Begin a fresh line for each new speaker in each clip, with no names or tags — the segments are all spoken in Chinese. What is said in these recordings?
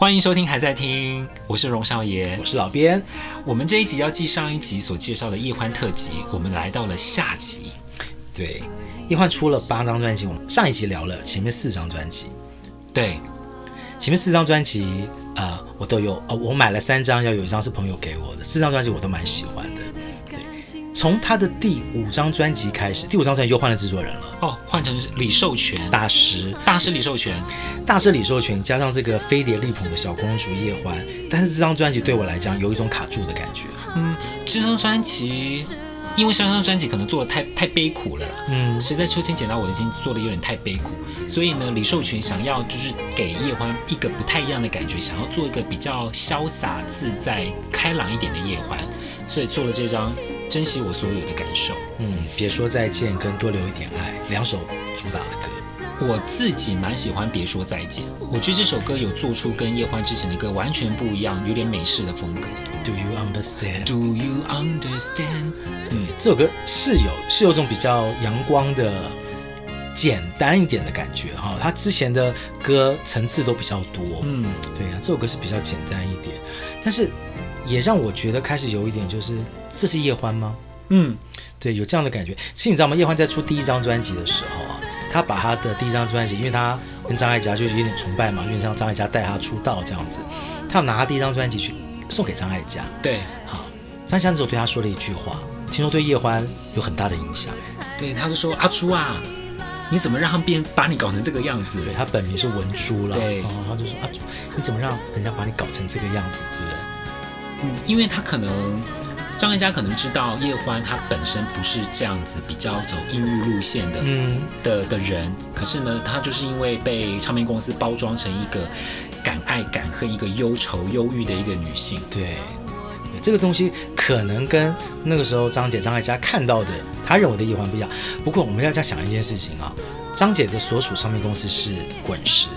欢迎收听，还在听，我是荣少爷，
我是老边。
我们这一集要继上一集所介绍的叶欢特辑，我们来到了下集。
对，叶欢出了八张专辑，我们上一集聊了前面四张专辑。
对，
前面四张专辑啊、呃，我都有，呃，我买了三张，要有一张是朋友给我的，四张专辑我都蛮喜欢的。从他的第五张专辑开始，第五张专辑又换了制作人了。
哦，换成李寿全
大师，
大师李寿全，
大师李寿全加上这个飞碟力捧的小公主叶欢，但是这张专辑对我来讲有一种卡住的感觉。
嗯，这张专辑，因为上张专辑可能做的太太悲苦了，嗯，实在秋千捡到我已经做的有点太悲苦，所以呢，李寿全想要就是给叶欢一个不太一样的感觉，想要做一个比较潇洒自在、开朗一点的叶欢，所以做了这张。珍惜我所有的感受，
嗯，别说再见跟多留一点爱两首主打的歌，
我自己蛮喜欢别说再见。我觉得这首歌有做出跟叶欢之前的歌完全不一样，有点美式的风格。
Do you understand?
Do you understand?
嗯，这首歌是有是有种比较阳光的、简单一点的感觉哈。他之前的歌层次都比较多，嗯，对呀，这首歌是比较简单一点，但是也让我觉得开始有一点就是。这是叶欢吗？
嗯，
对，有这样的感觉。其实你知道吗？叶欢在出第一张专辑的时候啊，他把他的第一张专辑，因为他跟张艾嘉就是有点崇拜嘛，因为像张艾嘉带他出道这样子，他拿他第一张专辑去送给张艾嘉。
对，
好，张艾嘉那时候对他说了一句话，听说对叶欢有很大的影响。
对，他就说：“阿朱啊，你怎么让他们变把你搞成这个样子？”
对，他本名是文珠了。
对，
然后就说：“阿朱，你怎么让人家把你搞成这个样子？对不对？”
嗯，因为他可能。张艾嘉可能知道叶欢他本身不是这样子比较走抑郁路线的，嗯的的人，可是呢，他就是因为被唱片公司包装成一个敢爱敢恨、一个忧愁忧郁的一个女性。
对，这个东西可能跟那个时候张姐张艾嘉看到的，他认为的叶欢不一样。不过我们要再想一件事情啊，张姐的所属唱片公司是滚石，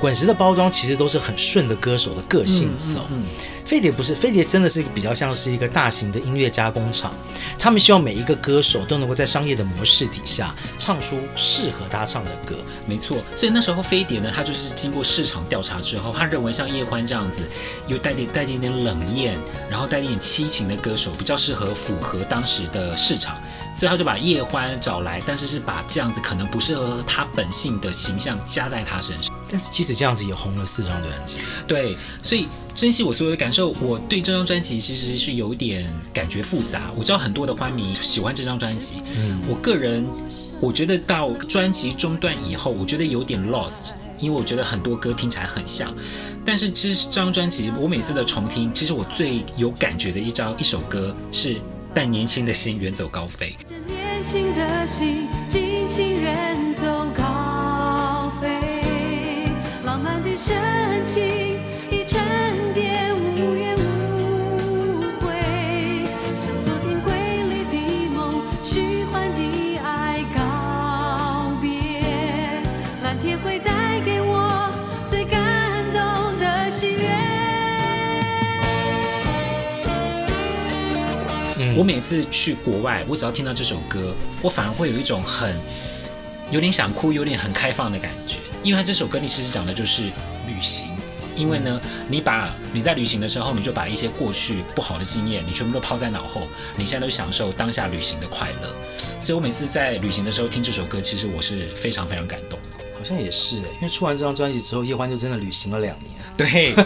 滚石的包装其实都是很顺着歌手的个性走。嗯嗯嗯飞碟不是，飞碟真的是一个比较像是一个大型的音乐加工厂，他们希望每一个歌手都能够在商业的模式底下唱出适合他唱的歌。
没错，所以那时候飞碟呢，他就是经过市场调查之后，他认为像叶欢这样子，有带点带点点冷艳，然后带点点凄情的歌手，比较适合符合当时的市场，所以他就把叶欢找来，但是是把这样子可能不适合他本性的形象加在他身上。
但是即使这样子也红了四张专辑。
对，所以。珍惜我所有的感受，我对这张专辑其实是有点感觉复杂。我知道很多的欢迷喜欢这张专辑，嗯，我个人我觉得到专辑中段以后，我觉得有点 lost，因为我觉得很多歌听起来很像。但是其实这张专辑，我每次的重听，其实我最有感觉的一张一首歌是《带年轻的心远走高飞》。年轻的心尽情远走高飞，浪漫的深我每次去国外，我只要听到这首歌，我反而会有一种很有点想哭、有点很开放的感觉。因为它这首歌，你其实讲的就是旅行。因为呢，你把你在旅行的时候，你就把一些过去不好的经验，你全部都抛在脑后，你现在都享受当下旅行的快乐。所以我每次在旅行的时候听这首歌，其实我是非常非常感动。
好像也是，因为出完这张专辑之后，叶欢就真的旅行了两年。
对，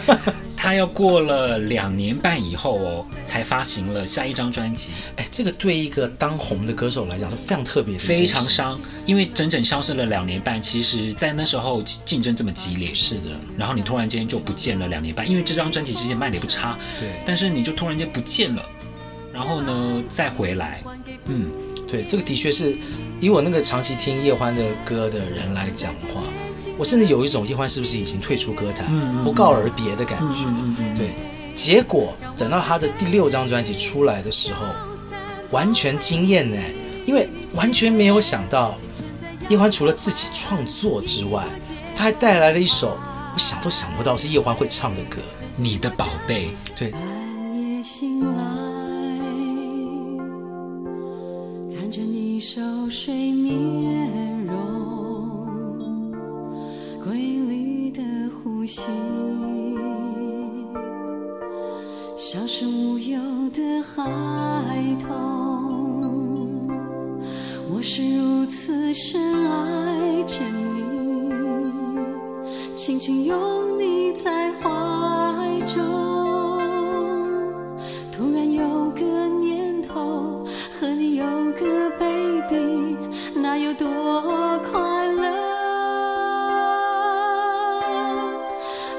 他要过了两年半以后哦，才发行了下一张专辑。
哎，这个对一个当红的歌手来讲是非常特别的，
非常伤，因为整整消失了两年半。其实，在那时候竞争这么激烈，
是的。
然后你突然间就不见了两年半，因为这张专辑之前卖的也不差，
对。
但是你就突然间不见了，然后呢再回来，嗯，
对，这个的确是以我那个长期听叶欢的歌的人来讲的话。我甚至有一种叶欢是不是已经退出歌坛，嗯、不告而别的感觉。嗯嗯、对，结果等到他的第六张专辑出来的时候，完全惊艳呢，因为完全没有想到叶欢除了自己创作之外，他还带来了一首我想都想不到是叶欢会唱的歌，《
你的
宝
贝》。对。醒来，看着你熟睡眠。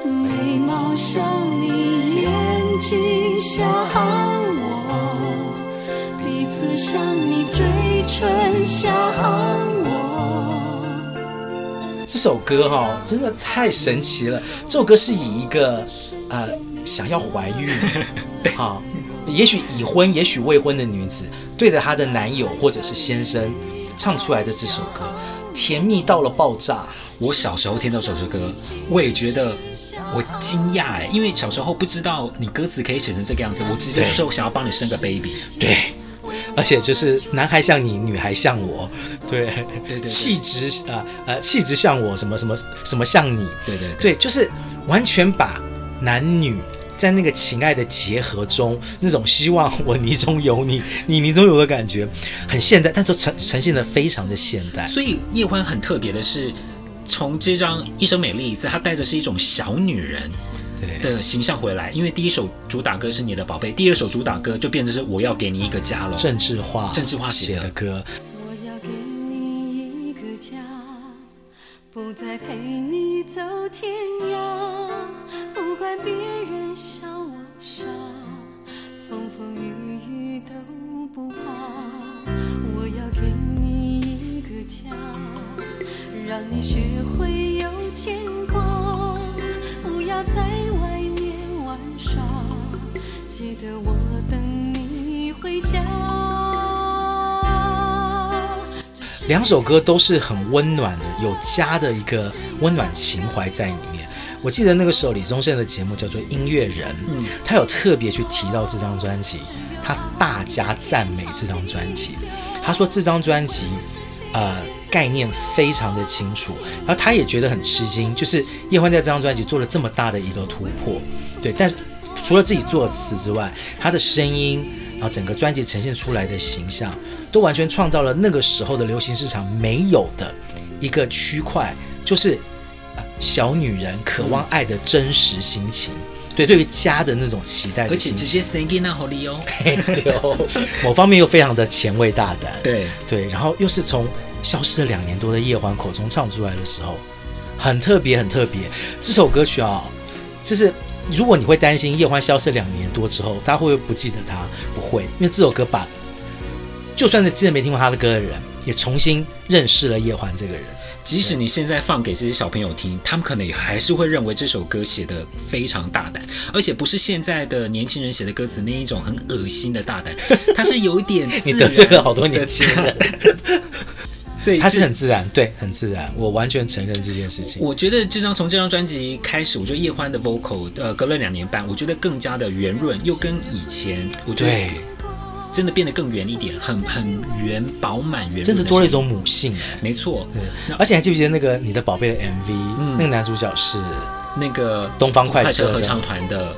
眉毛像你眼睛像我，鼻子像你嘴唇像我。
这首歌哈、真的太神奇了。这首歌是以一个呃想要怀孕，好，也许已婚，也许未婚的女子，对着她的男友或者是先生唱出来的这首歌，甜蜜到了爆炸。
我小时候听到这首歌，我也觉得我惊讶哎，因为小时候不知道你歌词可以写成这个样子。我直接说我想要帮你生个 baby，
对，而且就是男孩像你，女孩像我，对
对对，对，
气质啊呃气质像我，什么什么什么像你，
对对
对，就是完全把男女在那个情爱的结合中，那种希望我泥中有你，你泥中有的感觉，很现代，但是呈呈现的非常的现代。
所以叶欢很特别的是。从这张《一生美丽一次》，她带着是一种小女人的形象回来，因为第一首主打歌是你的宝贝，第二首主打歌就变成是我要给你一个家了，
政治化、
政治化
写的歌。
我要给你一个家，不再陪你走天涯，不管别人笑我傻，风风雨雨都不怕。我要给你一个家。让你学会有牵挂，不要在外面玩耍，记得我等你回家。
两首歌都是很温暖的，有家的一个温暖情怀在里面。我记得那个时候李宗盛的节目叫做《音乐人》，嗯，他有特别去提到这张专辑，他大加赞美这张专辑。他说这张专辑，呃。概念非常的清楚，然后他也觉得很吃惊，就是叶欢在这张专辑做了这么大的一个突破，对，但是除了自己作词之外，他的声音，然后整个专辑呈现出来的形象，都完全创造了那个时候的流行市场没有的一个区块，就是小女人渴望爱的真实心情，对，对于家的那种期待，
而且直接 sing 那好利哦，
某方面又非常的前卫大胆，
对。
对，然后又是从。消失了两年多的叶欢口中唱出来的时候，很特别，很特别。这首歌曲啊，就是如果你会担心叶欢消失两年多之后，大家会不会不记得他？不会，因为这首歌把就算是之前没听过他的歌的人，也重新认识了叶欢这个人。
即使你现在放给这些小朋友听，他们可能也还是会认为这首歌写的非常大胆，而且不是现在的年轻人写的歌词那一种很恶心的大胆，它是有一点
你得罪了好多年轻人。
所以
他是很自然，对，很自然，我完全承认这件事情。
我觉得这张从这张专辑开始，我觉得叶欢的 vocal，呃，隔了两年半，我觉得更加的圆润，又跟以前，我觉得真的变得更圆一点，很很圆饱满圆润，
真的多了一种母性，
没错。
对，而且还记不记得那个你的宝贝的 MV，嗯，那个男主角是
那个
东方快车
合唱团的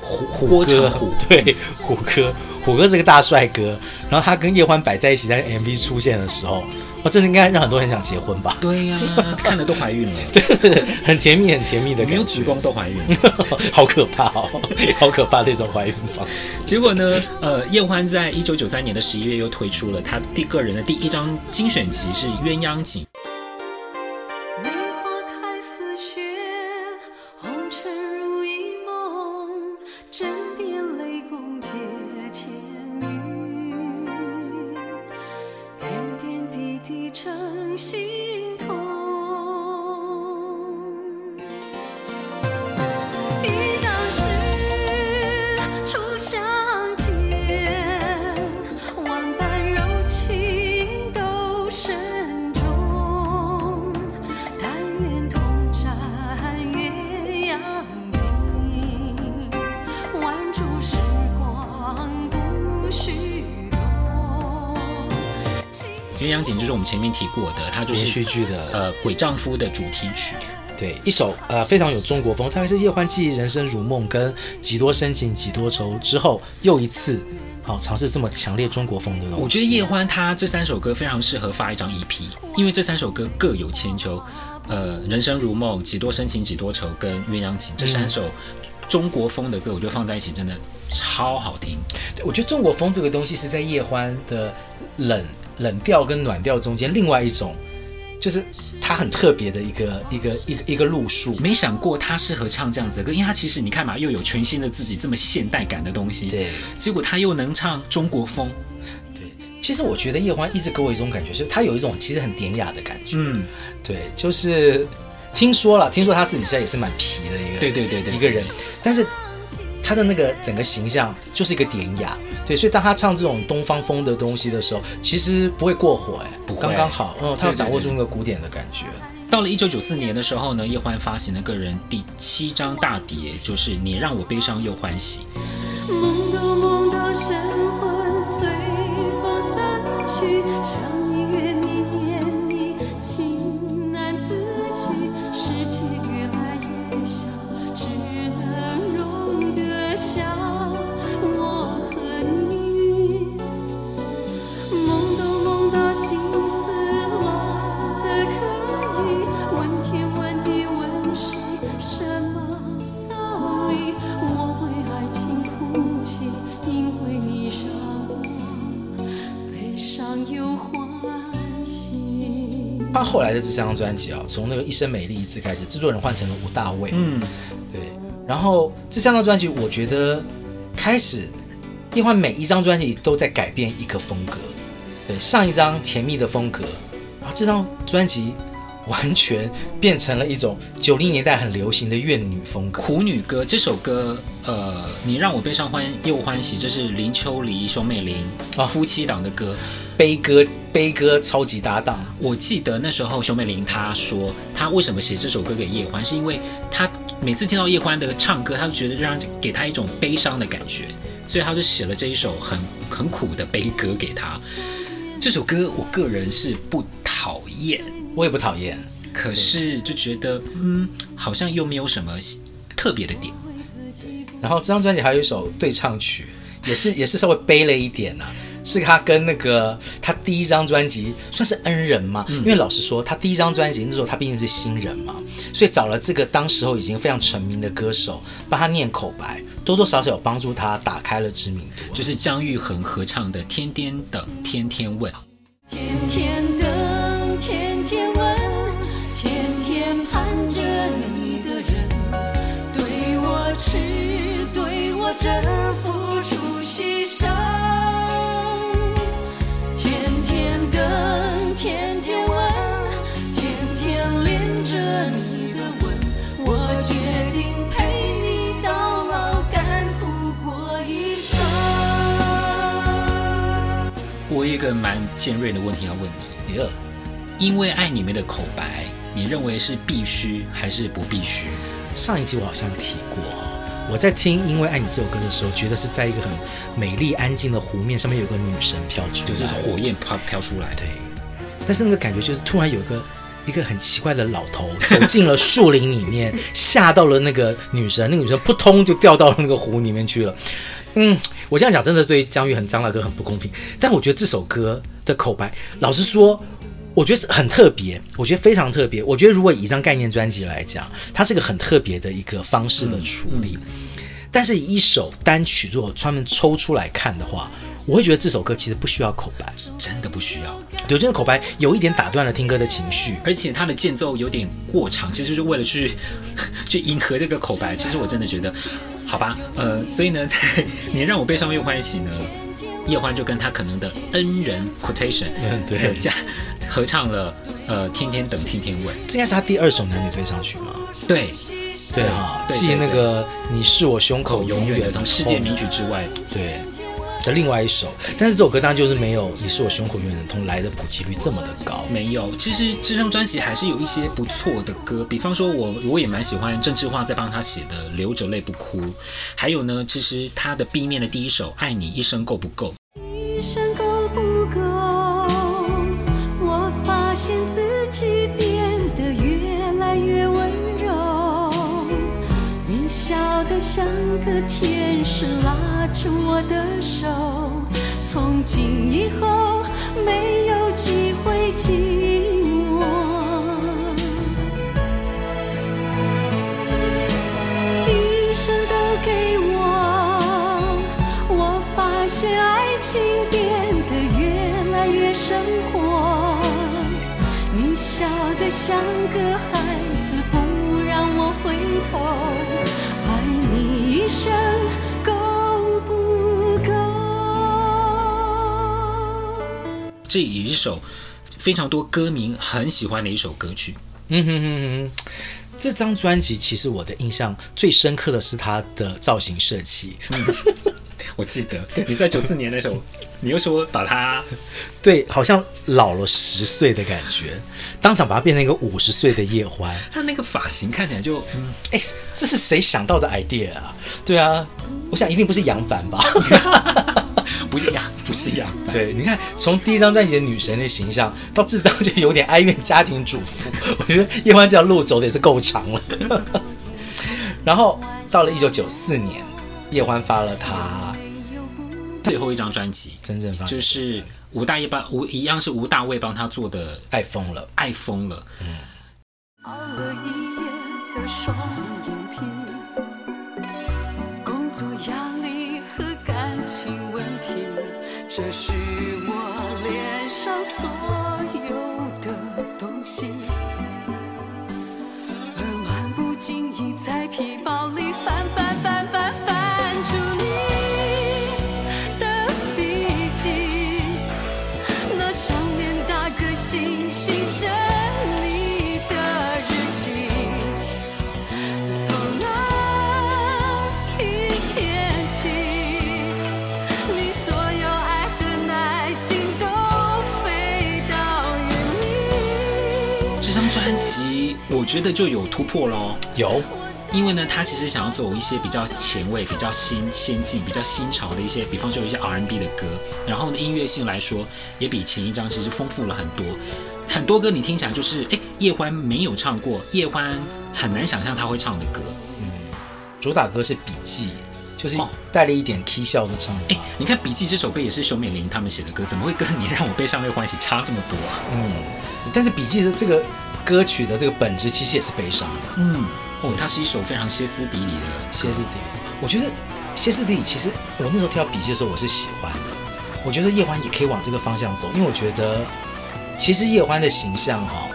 虎虎哥，对，虎哥。虎哥是个大帅哥，然后他跟叶欢摆在一起，在 MV 出现的时候，哇，真的应该让很多人想结婚吧？
对呀、啊，看了都怀孕了，
对，很甜蜜，很甜蜜的，
没有子宫都怀孕，
好可怕哦，好可怕的一种怀孕方式。
结果呢，呃，叶欢在一九九三年的十一月又推出了他第个人的第一张精选集，是《鸳鸯锦》。鸳鸯锦就是我们前面提过的，它就是
连续剧的
呃《鬼丈夫》的主题曲，
对，一首呃非常有中国风，大概是叶欢继《人生如梦》跟《几多深情几多愁》之后又一次好、哦、尝试这么强烈中国风的东西。
我觉得叶欢他这三首歌非常适合发一张 EP，因为这三首歌各有千秋，呃，《人生如梦》、《几多深情几多愁》跟《鸳鸯锦》这三首中国风的歌，我觉得放在一起真的超好听。
对，我觉得中国风这个东西是在叶欢的冷。冷调跟暖调中间，另外一种就是他很特别的一个一个一个一个路数。
没想过他适合唱这样子的歌，因为他其实你看嘛，又有全新的自己这么现代感的东西。
对，
结果他又能唱中国风。
对，其实我觉得叶欢一直给我一种感觉，就是他有一种其实很典雅的感觉。嗯，对，就是听说了，听说他自己现在也是蛮皮的一个，
对对对对，
一个人，但是他的那个整个形象就是一个典雅。对，所以当他唱这种东方风的东西的时候，其实不会过火，哎，刚刚好，嗯，他要掌握住那个古典的感觉。
到了一九九四年的时候呢，叶欢发行了个人第七张大碟，就是《你让我悲伤又欢喜》。梦到梦到神魂随风散去
的这张专辑啊，从那个《一生美丽》一次开始，制作人换成了吴大卫。嗯，对。然后这三张专辑，我觉得开始叶欢每一张专辑都在改变一个风格。对，上一张甜蜜的风格，然后这张专辑完全变成了一种九零年代很流行的怨女风格，
苦女歌。这首歌，呃，你让我悲伤欢又欢喜，这是林秋离、熊美玲啊夫妻档的歌。
悲歌，悲歌超级搭档。
我记得那时候熊美玲她说，她为什么写这首歌给叶欢，是因为她每次听到叶欢的唱歌，她就觉得让给她一种悲伤的感觉，所以她就写了这一首很很苦的悲歌给她。这首歌我个人是不讨厌，
我也不讨厌，
可是就觉得嗯，好像又没有什么特别的点。
然后这张专辑还有一首对唱曲，也是也是稍微悲了一点呢、啊。是他跟那个他第一张专辑算是恩人嘛？因为老实说，他第一张专辑那时候他毕竟是新人嘛，所以找了这个当时候已经非常成名的歌手帮他念口白，多多少少有帮助他打开了知名度。
就是姜育恒合唱的《天天等，天天问》。
天天等，天天问，天天盼着你的人，对我痴，对我真，一
个蛮尖锐的问题要问你，
耶，
因为爱里面的口白，你认为是必须还是不必须？
上一集我好像提过。我在听《因为爱你》这首歌的时候，觉得是在一个很美丽安静的湖面上面有个女神飘出来，
就是火焰飘飘出来。
对，但是那个感觉就是突然有个一个很奇怪的老头走进了树林里面，吓到了那个女神，那个女神扑通就掉到了那个湖里面去了。嗯，我这样讲真的对姜育恒张大哥很不公平。但我觉得这首歌的口白，老实说，我觉得很特别，我觉得非常特别。我觉得如果以一张概念专辑来讲，它是个很特别的一个方式的处理。但是以一首单曲如果专门抽出来看的话，我会觉得这首歌其实不需要口白，
是真的不需要。
对，这个口白有一点打断了听歌的情绪，
而且它的间奏有点过长，其实就是为了去 去迎合这个口白。其实我真的觉得。好吧，呃，所以呢，在 你让我悲伤又欢喜呢，叶欢就跟他可能的恩人 quotation
对，
加合唱了，呃，天天等，天天问，
这应该是他第二首男女对唱曲吗？
对，
对哈，继那个你是我胸口永远的
世界名曲之外，
对。的另外一首，但是这首歌当然就是没有《你是我胸口永远的痛》来的普及率这么的高。
没有，其实这张专辑还是有一些不错的歌，比方说我我也蛮喜欢郑智化在帮他写的《流着泪不哭》，还有呢，其实他的 B 面的第一首《爱你一生够不够》。
一生像个天使拉。住我的手，从今以后没有机会寂寞。一生都给我，我发现爱情变得越来越生活。你笑得像个孩子，不让我回头，一生。
这也是一首非常多歌迷很喜欢的一首歌曲。
嗯哼哼哼，这张专辑其实我的印象最深刻的是它的造型设计。
嗯、我记得你在九四年那时候，你又说把它
对，好像老了十岁的感觉，当场把它变成一个五十岁的叶欢。
他那个发型看起来就，嗯，
哎，这是谁想到的 idea 啊？对啊，我想一定不是杨凡吧。
不是杨，不是杨。
对，你看，从第一张专辑的女神的形象，到这张就有点哀怨家庭主妇。我觉得叶欢这条路走的也是够长了。然后到了一九九四年，叶欢发了他
最后一张专辑，
真正发
就是吴大一帮吴一样是吴大卫帮他做的《
爱疯了》，
爱疯了。嗯。觉得就有突破咯，
有，
因为呢，他其实想要走一些比较前卫、比较新先进、比较新潮的一些，比方说有一些 R&B 的歌，然后呢，音乐性来说也比前一张其实丰富了很多。很多歌你听起来就是，哎，叶欢没有唱过，叶欢很难想象他会唱的歌。
嗯，主打歌是《笔记》，就是带了一点 K 笑的唱法。哎，
你看《笔记》这首歌也是熊美玲他们写的歌，怎么会跟你让我悲伤又欢喜差这么多啊？
嗯，但是《笔记》的这个。歌曲的这个本质其实也是悲伤的，
嗯，哦，它是一首非常歇斯底里的
歇斯底里。我觉得歇斯底里，其实我那时候听到笔记的时候，我是喜欢的。我觉得叶欢也可以往这个方向走，因为我觉得其实叶欢的形象哈，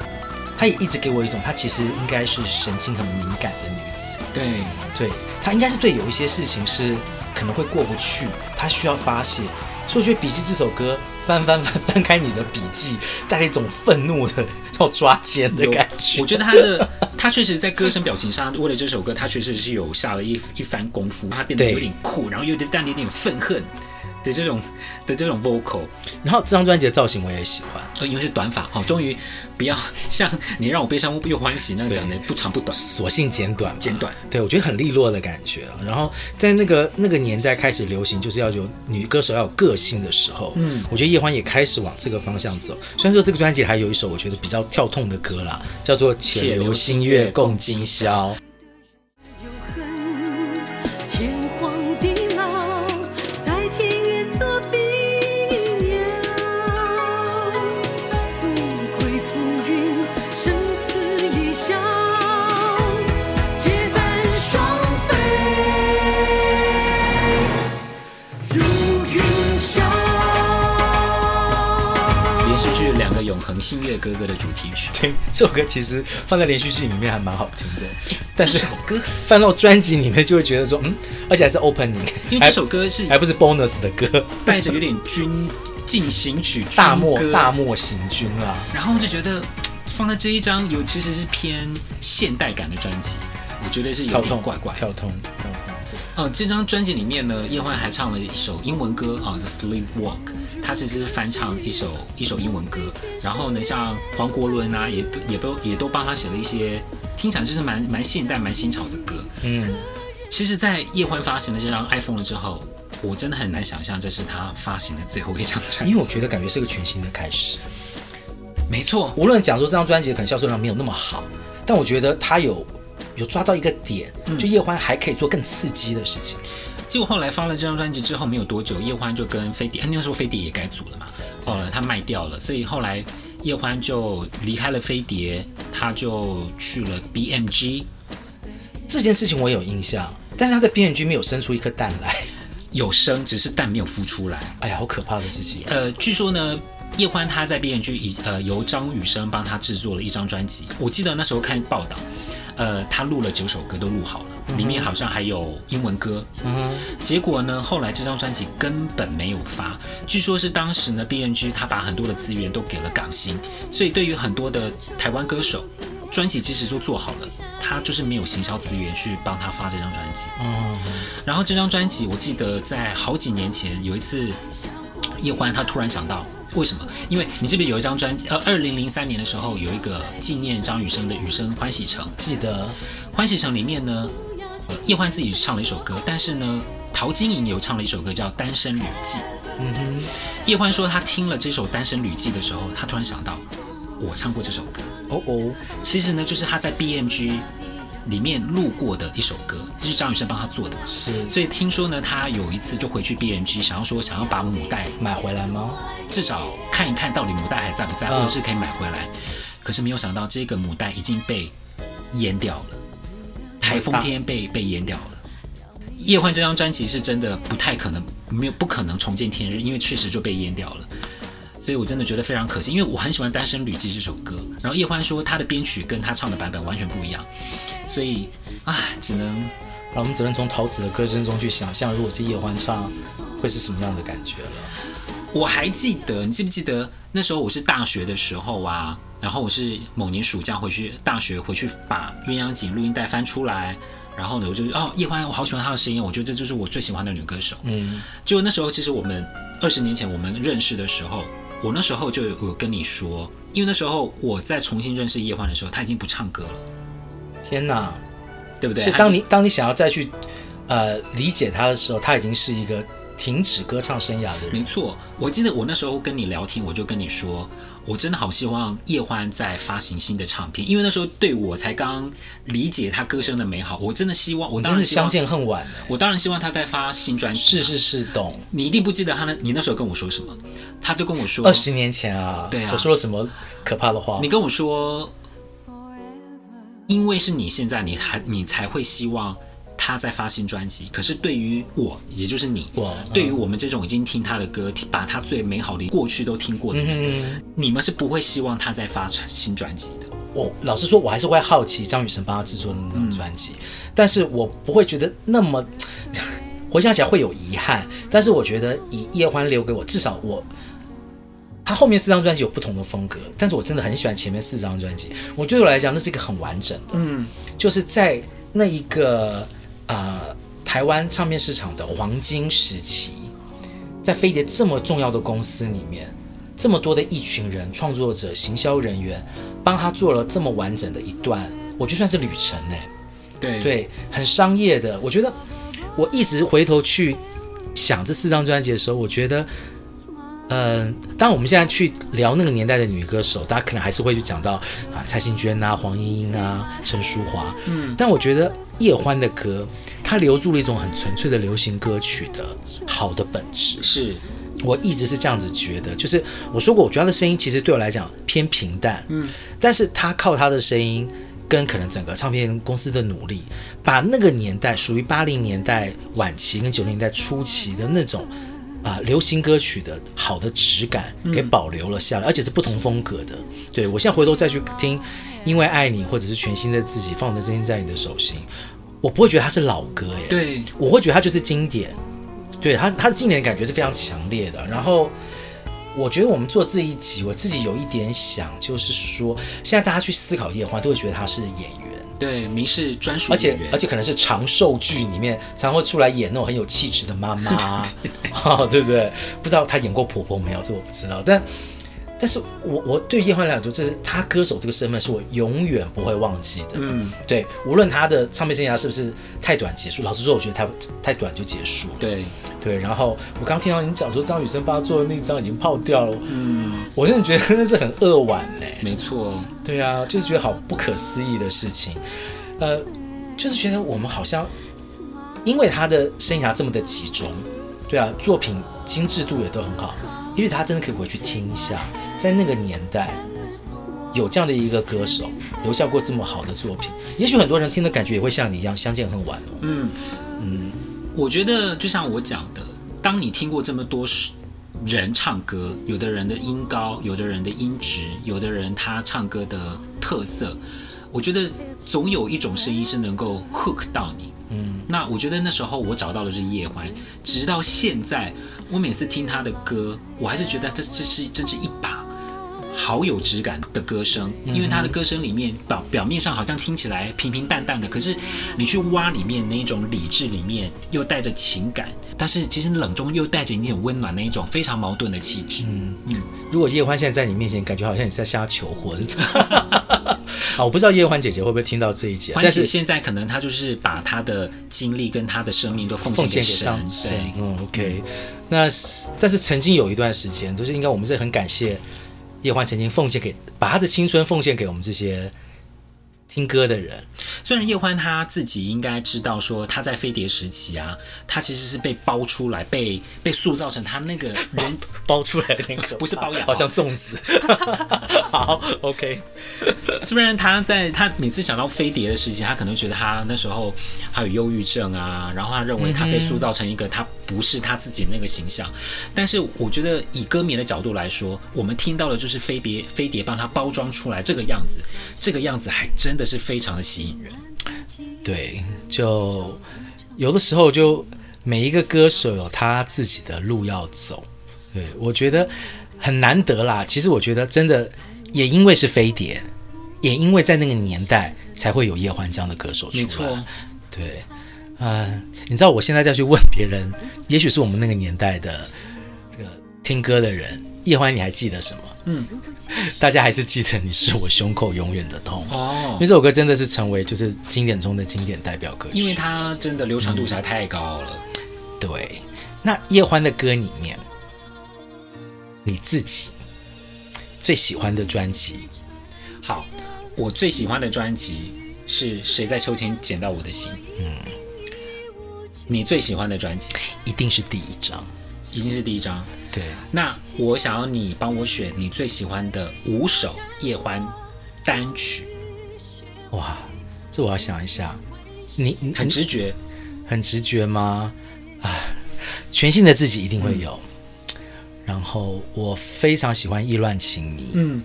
她也一直给我一种她其实应该是神经很敏感的女子。
对，
对，她应该是对有一些事情是可能会过不去，她需要发泄。所以我觉得笔记这首歌。翻翻翻翻开你的笔记，带了一种愤怒的要抓奸的感觉。
我觉得他的他确实在歌声表情上，为了这首歌，他确实是有下了一一番功夫。他变得有点酷，然后又带了一点愤恨的这种的这种 vocal。
然后这张专辑的造型我也喜欢，
因为是短发哦，终于不要像你让我悲伤又欢喜那样讲的不长不短，
索性剪短
剪短。
对，我觉得很利落的感觉。然后在那个那个年代开始流行，就是要有女歌手要有个性的时候，嗯，我觉得叶欢也开始往这个方向走。虽然说这个专辑还有一首我觉得比较跳痛的歌啦，叫做《且留星月共今宵》。
哥哥的主题曲。
对，这首歌其实放在连续剧里面还蛮好听的，但是
歌
放到专辑里面就会觉得说，嗯，而且还是 opening，
因为这首歌是
还不是 bonus 的歌，
带着有点军进行曲、
大漠大漠行军啊。
然后就觉得放在这一张有其实是偏现代感的专辑，我觉得是有点怪怪
跳通跳痛。
哦、呃，这张专辑里面呢，叶欢还唱了一首英文歌啊，《The Sleepwalk》，他其实是翻唱一首一首英文歌。然后呢，像黄国伦啊，也也都也都帮他写了一些听起来就是蛮蛮现代、蛮新潮的歌。嗯，其实，在叶欢发行了这张《iPhone 了》之后，我真的很难想象这是他发行的最后一张专辑，
因为我觉得感觉是个全新的开始。
没错，
无论讲说这张专辑可能销售量没有那么好，但我觉得他有。有抓到一个点，就叶欢还可以做更刺激的事情。
结果后来发了这张专辑之后没有多久，叶欢就跟飞碟，那个时候飞碟也改组了嘛，后来他卖掉了，所以后来叶欢就离开了飞碟，他就去了 BMG。
这件事情我有印象，但是他在 BMG 没有生出一颗蛋来，
有生，只是蛋没有孵出来。
哎呀，好可怕的事情。
呃，据说呢，叶欢他在 BMG 以呃由张雨生帮他制作了一张专辑，我记得那时候看报道。呃，他录了九首歌都录好了，里面好像还有英文歌。嗯，结果呢，后来这张专辑根本没有发。据说是当时呢，B N G 他把很多的资源都给了港星，所以对于很多的台湾歌手，专辑其实都做好了，他就是没有行销资源去帮他发这张专辑。嗯，然后这张专辑，我记得在好几年前有一次，叶欢他突然想到。为什么？因为你这边有一张专辑，呃，二零零三年的时候有一个纪念张雨生的《雨生欢喜城》，
记得《
欢喜城》里面呢，呃，叶欢自己唱了一首歌，但是呢，陶晶莹有唱了一首歌叫《单身旅记》。嗯哼，叶欢说他听了这首《单身旅记》的时候，他突然想到，我唱过这首歌。哦哦，其实呢，就是他在 BMG。里面录过的一首歌，这是张雨生帮他做的嘛。是，所以听说呢，他有一次就回去 B N G，想要说想要把母带
买回来吗？
至少看一看到底母带还在不在，或者是可以买回来。可是没有想到，这个母带已经被淹掉了，台风天被被淹掉了。叶欢这张专辑是真的不太可能，没有不可能重见天日，因为确实就被淹掉了。所以我真的觉得非常可惜，因为我很喜欢《单身旅记》这首歌。然后叶欢说他的编曲跟他唱的版本完全不一样。所以啊，只能，
我们只能从陶子的歌声中去想象，如果是叶欢唱，会是什么样的感觉了。
我还记得，你记不记得那时候我是大学的时候啊？然后我是某年暑假回去大学回去，把《鸳鸯锦》录音带翻出来，然后呢，我就哦，叶欢，我好喜欢她的声音，我觉得这就是我最喜欢的女歌手。嗯，就那时候，其实我们二十年前我们认识的时候，我那时候就有跟你说，因为那时候我在重新认识叶欢的时候，他已经不唱歌了。
天哪，
对不对？
所以当你当你想要再去，呃，理解他的时候，他已经是一个停止歌唱生涯的人。
没错，我记得我那时候跟你聊天，我就跟你说，我真的好希望叶欢在发行新的唱片，因为那时候对我才刚理解他歌声的美好，我真的希望，我
当是相见恨晚。
我当然希望他在发新专辑。
是是是，懂。
你一定不记得他那，你那时候跟我说什么？他就跟我说，
二十年前啊，
对啊，
我说了什么可怕的话？
你跟我说。因为是你现在，你还你才会希望他在发新专辑。可是对于我，也就是你，我对于我们这种已经听他的歌，把他最美好的过去都听过的人，嗯，你们是不会希望他再发新专辑的。
我老实说，我还是会好奇张雨生帮他制作的那张专辑，嗯，但是我不会觉得那么 回想起来会有遗憾。但是我觉得以叶欢留给我，至少我。他后面四张专辑有不同的风格，但是我真的很喜欢前面四张专辑。我对我来讲，那是一个很完整的，嗯，就是在那一个呃台湾唱片市场的黄金时期，在飞碟这么重要的公司里面，这么多的一群人、创作者、行销人员，帮他做了这么完整的一段，我就算是旅程呢。
对
对，很商业的。我觉得我一直回头去想这四张专辑的时候，我觉得。嗯，当我们现在去聊那个年代的女歌手，大家可能还是会去讲到啊蔡幸娟啊、黄莺莺啊、陈淑华。嗯，但我觉得叶欢的歌，它留住了一种很纯粹的流行歌曲的好的本质。
是，
我一直是这样子觉得。就是我说过，我觉得她的声音其实对我来讲偏平淡。嗯，但是她靠她的声音跟可能整个唱片公司的努力，把那个年代属于八零年代晚期跟九零年代初期的那种。啊、呃，流行歌曲的好的质感给保留了下来，嗯、而且是不同风格的。对，我现在回头再去听《因为爱你》或者是《全新的自己》，放的真心在你的手心，我不会觉得它是老歌耶。
对，
我会觉得它就是经典。对，它它的经典感觉是非常强烈的。然后，我觉得我们做这一集，我自己有一点想，就是说，现在大家去思考叶欢，都会觉得他是演员。
对，民视专属，
而且而且可能是长寿剧里面常会出来演那种很有气质的妈妈，对不对？不知道她演过婆婆没有？这我不知道。但但是我我对叶欢来说，这是他歌手这个身份是我永远不会忘记的。嗯，对，无论他的唱片生涯是不是太短结束，老实说，我觉得太太短就结束了。
对
对，然后我刚听到你讲说张雨生帮他做的那张已经泡掉了，嗯，我真的觉得那是很扼腕嘞。
没错。
对啊，就是觉得好不可思议的事情，呃，就是觉得我们好像因为他的生涯这么的集中，对啊，作品精致度也都很好，也许他真的可以回去听一下，在那个年代有这样的一个歌手留下过这么好的作品，也许很多人听的感觉也会像你一样，相见恨晚哦。
嗯嗯，我觉得就像我讲的，当你听过这么多。人唱歌，有的人的音高，有的人的音质，有的人他唱歌的特色，我觉得总有一种声音是能够 hook 到你。嗯，那我觉得那时候我找到的是叶欢，直到现在，我每次听他的歌，我还是觉得这这是真是一把。好有质感的歌声，因为他的歌声里面表表面上好像听起来平平淡淡的，可是你去挖里面那一种理智里面又带着情感，但是其实冷中又带着一点温暖那一种非常矛盾的气质。嗯嗯，
如果叶欢现在在你面前，感觉好像你在向他求婚。啊，我不知道叶欢姐姐会不会听到这一节，
但是现在可能她就是把她的精力跟她的生命都奉献给上
神。对，嗯，OK。那但是曾经有一段时间，就是应该我们是很感谢。叶欢曾经奉献给，把他的青春奉献给我们这些听歌的人。
虽然叶欢他自己应该知道，说他在飞碟时期啊，他其实是被包出来，被被塑造成他那个人
包，包出来的那个，
不是包养，
好像粽子。好，OK。
虽然他在他每次想到飞碟的时期，他可能觉得他那时候他有忧郁症啊，然后他认为他被塑造成一个他不是他自己那个形象。但是我觉得以歌迷的角度来说，我们听到的就是飞碟飞碟帮他包装出来这个样子，这个样子还真的是非常的吸引人。
对，就有的时候就每一个歌手有他自己的路要走。对，我觉得很难得啦。其实我觉得真的也因为是飞碟，也因为在那个年代才会有叶欢这样的歌手出来。没错。对，啊、呃，你知道我现在再去问别人，也许是我们那个年代的这个听歌的人，叶欢你还记得什么？嗯。大家还是记得你是我胸口永远的痛哦，因为这首歌真的是成为就是经典中的经典代表歌曲，
因为它真的流传度实在太高了。
嗯、对，那叶欢的歌里面，你自己最喜欢的专辑？
好，我最喜欢的专辑是谁在秋天捡到我的心？嗯，你最喜欢的专辑
一定是第一张，
一定是第一张。
对，
那我想要你帮我选你最喜欢的五首叶欢单曲。
哇，这我要想一下。你，你
很直觉，
很直觉吗？啊，全新的自己一定会有。嗯、然后我非常喜欢《意乱情迷》。嗯。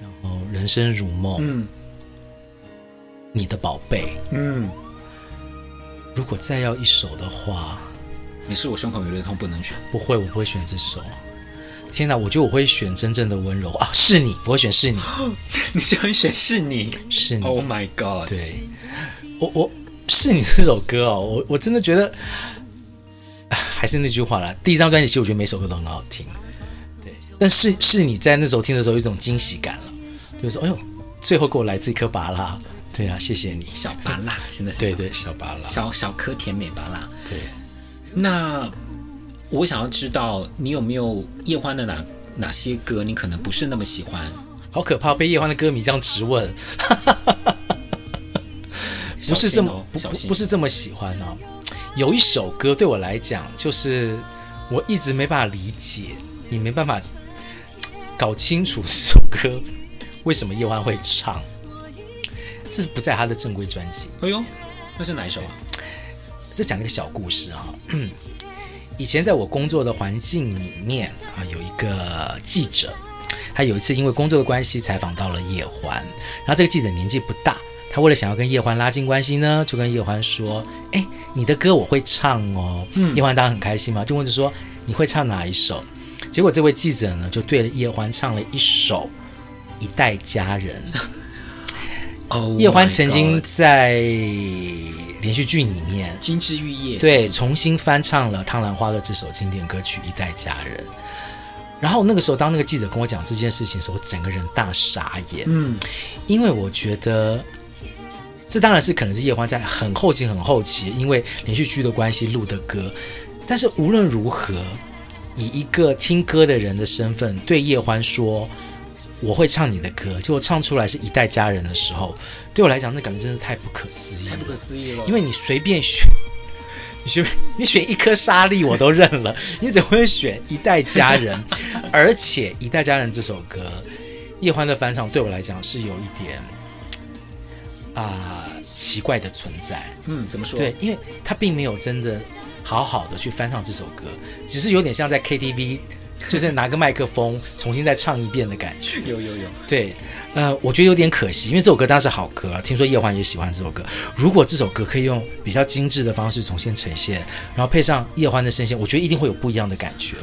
然后《人生如梦》。嗯。你的宝贝。嗯。如果再要一首的话。
你是我胸口有点痛，不能选。
不会，我不会选这首。天哪，我觉得我会选真正的温柔啊！是你，我会选是你。
你就会选是你，
是你。
Oh my god！
对，我我是你这首歌哦，我我真的觉得，还是那句话啦。第一张专辑其实我觉得每首歌都很好听，对。但是是你在那时候听的时候有一种惊喜感了，就是说，哎呦，最后给我来这一颗芭乐，对啊，谢谢你，
小芭乐，现在是
对对小芭乐，
小小颗甜美芭乐，
对。
那我想要知道你有没有叶欢的哪哪些歌，你可能不是那么喜欢？
好可怕，被叶欢的歌迷这样质问，不是这么、哦、不不，不是这么喜欢啊。有一首歌对我来讲，就是我一直没办法理解，你没办法搞清楚这首歌为什么叶欢会唱。这是不在他的正规专辑。
哎呦，那是哪一首啊？
这讲一个小故事啊，以前在我工作的环境里面啊，有一个记者，他有一次因为工作的关系采访到了叶欢，然后这个记者年纪不大，他为了想要跟叶欢拉近关系呢，就跟叶欢说：“哎，你的歌我会唱哦。”嗯，叶欢当然很开心嘛，就问着说：“你会唱哪一首？”结果这位记者呢，就对着叶欢唱了一首《一代佳人》。哦，叶欢曾经在。连续剧里面，《
金枝玉叶》
对，重新翻唱了汤兰花的这首经典歌曲《一代佳人》。然后那个时候，当那个记者跟我讲这件事情的时候，我整个人大傻眼。嗯，因为我觉得这当然是可能是叶欢在很后期、很后期，因为连续剧的关系录的歌。但是无论如何，以一个听歌的人的身份对叶欢说。我会唱你的歌，结果唱出来是一代佳人的时候，对我来讲，那感觉真是太不可思议，
太不可思议了。
因为你随便选，你选你选一颗沙粒我都认了，你怎么会选一代佳人？而且一代佳人这首歌，叶欢的翻唱对我来讲是有一点啊、呃、奇怪的存在。
嗯，怎么说？
对，因为他并没有真的好好的去翻唱这首歌，只是有点像在 KTV。就是拿个麦克风重新再唱一遍的感觉，
有有有，
对，呃，我觉得有点可惜，因为这首歌当然是好歌啊，听说叶欢也喜欢这首歌。如果这首歌可以用比较精致的方式重新呈现，然后配上叶欢的声线，我觉得一定会有不一样的感觉。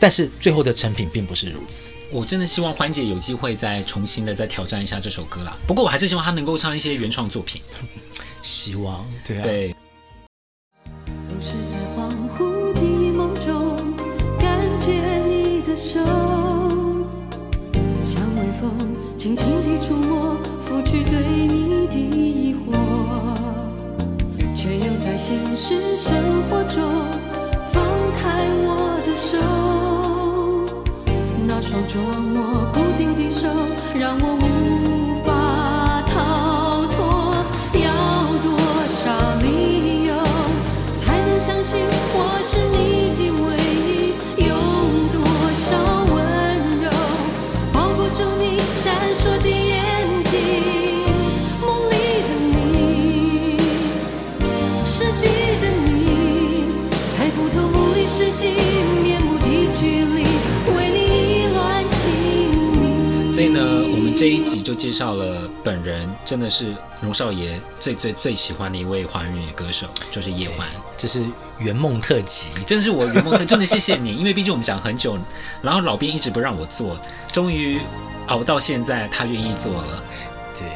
但是最后的成品并不是如此。
我真的希望欢姐有机会再重新的再挑战一下这首歌啦。不过我还是希望她能够唱一些原创作品。
希望，对啊。
对。
现实生活中放开我的手，那双捉摸不定的手让我一
集就介绍了本人真的是荣少爷最最最喜欢的一位华语女歌手，就是叶欢。
这是圆梦特辑，
真的是我圆梦特，真的谢谢你，因为毕竟我们讲很久，然后老编一直不让我做，终于熬到现在，他愿意做了。
对，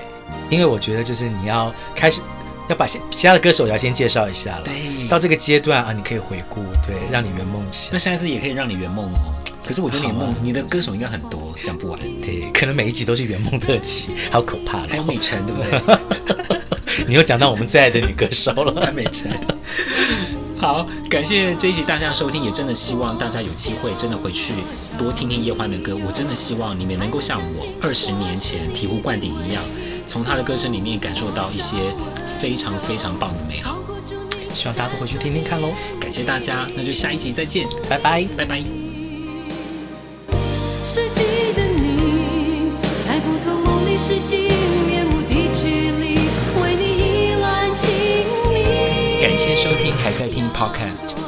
因为我觉得就是你要开始要把其他的歌手也要先介绍一下了，
对，
到这个阶段啊，你可以回顾，对，让你圆梦一下。
那下一次也可以让你圆梦哦。可是我觉得你梦，你的歌手应该很多，讲不完。
对，可能每一集都是圆梦特辑，好可怕的。
还有美辰，对不对？
你又讲到我们最爱的女歌手了，
潘美辰。好，感谢这一集大家收听，也真的希望大家有机会真的回去多听听叶欢的歌。我真的希望你们能够像我二十年前醍醐灌顶一样，从他的歌声里面感受到一些非常非常棒的美好。
希望大家都回去听听看喽。
感谢大家，那就下一集再见，
拜拜，
拜拜。
世纪的你，猜不透梦里世纪面目的距离，为你意乱情迷。
感谢收听，还在听 Podcast。